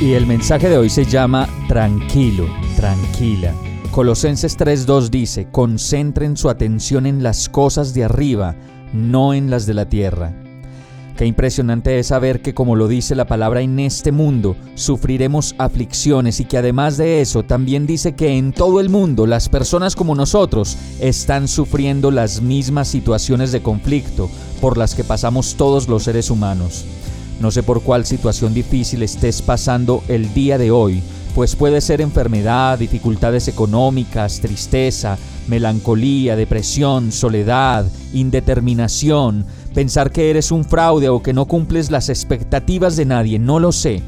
Y el mensaje de hoy se llama Tranquilo, tranquila. Colosenses 3.2 dice, concentren su atención en las cosas de arriba, no en las de la tierra. Qué impresionante es saber que, como lo dice la palabra, en este mundo sufriremos aflicciones y que además de eso también dice que en todo el mundo las personas como nosotros están sufriendo las mismas situaciones de conflicto por las que pasamos todos los seres humanos. No sé por cuál situación difícil estés pasando el día de hoy, pues puede ser enfermedad, dificultades económicas, tristeza, melancolía, depresión, soledad, indeterminación, pensar que eres un fraude o que no cumples las expectativas de nadie, no lo sé.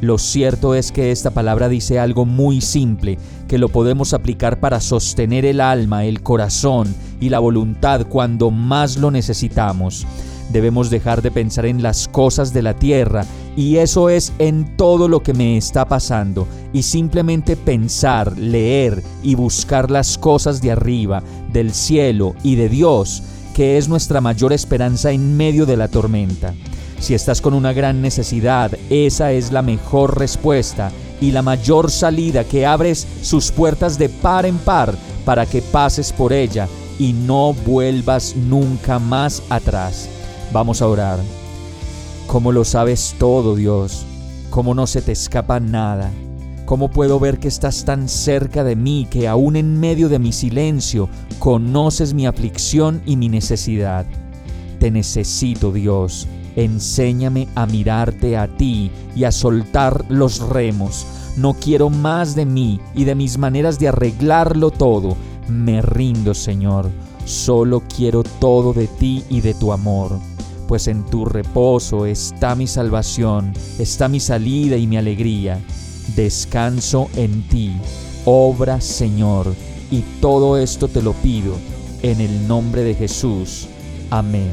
Lo cierto es que esta palabra dice algo muy simple, que lo podemos aplicar para sostener el alma, el corazón y la voluntad cuando más lo necesitamos. Debemos dejar de pensar en las cosas de la tierra y eso es en todo lo que me está pasando y simplemente pensar, leer y buscar las cosas de arriba, del cielo y de Dios, que es nuestra mayor esperanza en medio de la tormenta. Si estás con una gran necesidad, esa es la mejor respuesta y la mayor salida que abres sus puertas de par en par para que pases por ella y no vuelvas nunca más atrás. Vamos a orar. ¿Cómo lo sabes todo, Dios? ¿Cómo no se te escapa nada? ¿Cómo puedo ver que estás tan cerca de mí que aún en medio de mi silencio conoces mi aflicción y mi necesidad? Te necesito, Dios. Enséñame a mirarte a ti y a soltar los remos. No quiero más de mí y de mis maneras de arreglarlo todo. Me rindo, Señor. Solo quiero todo de ti y de tu amor pues en tu reposo está mi salvación, está mi salida y mi alegría. Descanso en ti, obra Señor, y todo esto te lo pido en el nombre de Jesús. Amén.